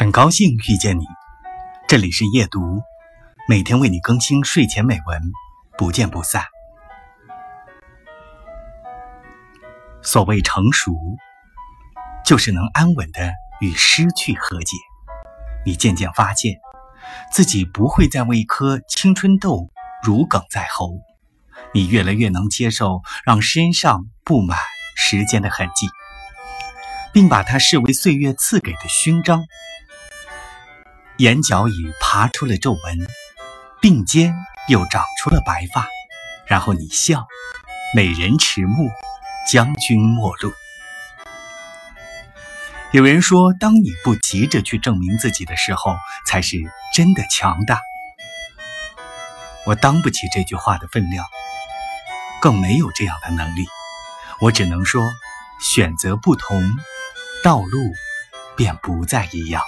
很高兴遇见你，这里是夜读，每天为你更新睡前美文，不见不散。所谓成熟，就是能安稳的与失去和解。你渐渐发现，自己不会再为一颗青春痘如鲠在喉，你越来越能接受让身上布满时间的痕迹，并把它视为岁月赐给的勋章。眼角已爬出了皱纹，鬓间又长出了白发，然后你笑，美人迟暮，将军末路。有人说，当你不急着去证明自己的时候，才是真的强大。我当不起这句话的分量，更没有这样的能力。我只能说，选择不同，道路便不再一样。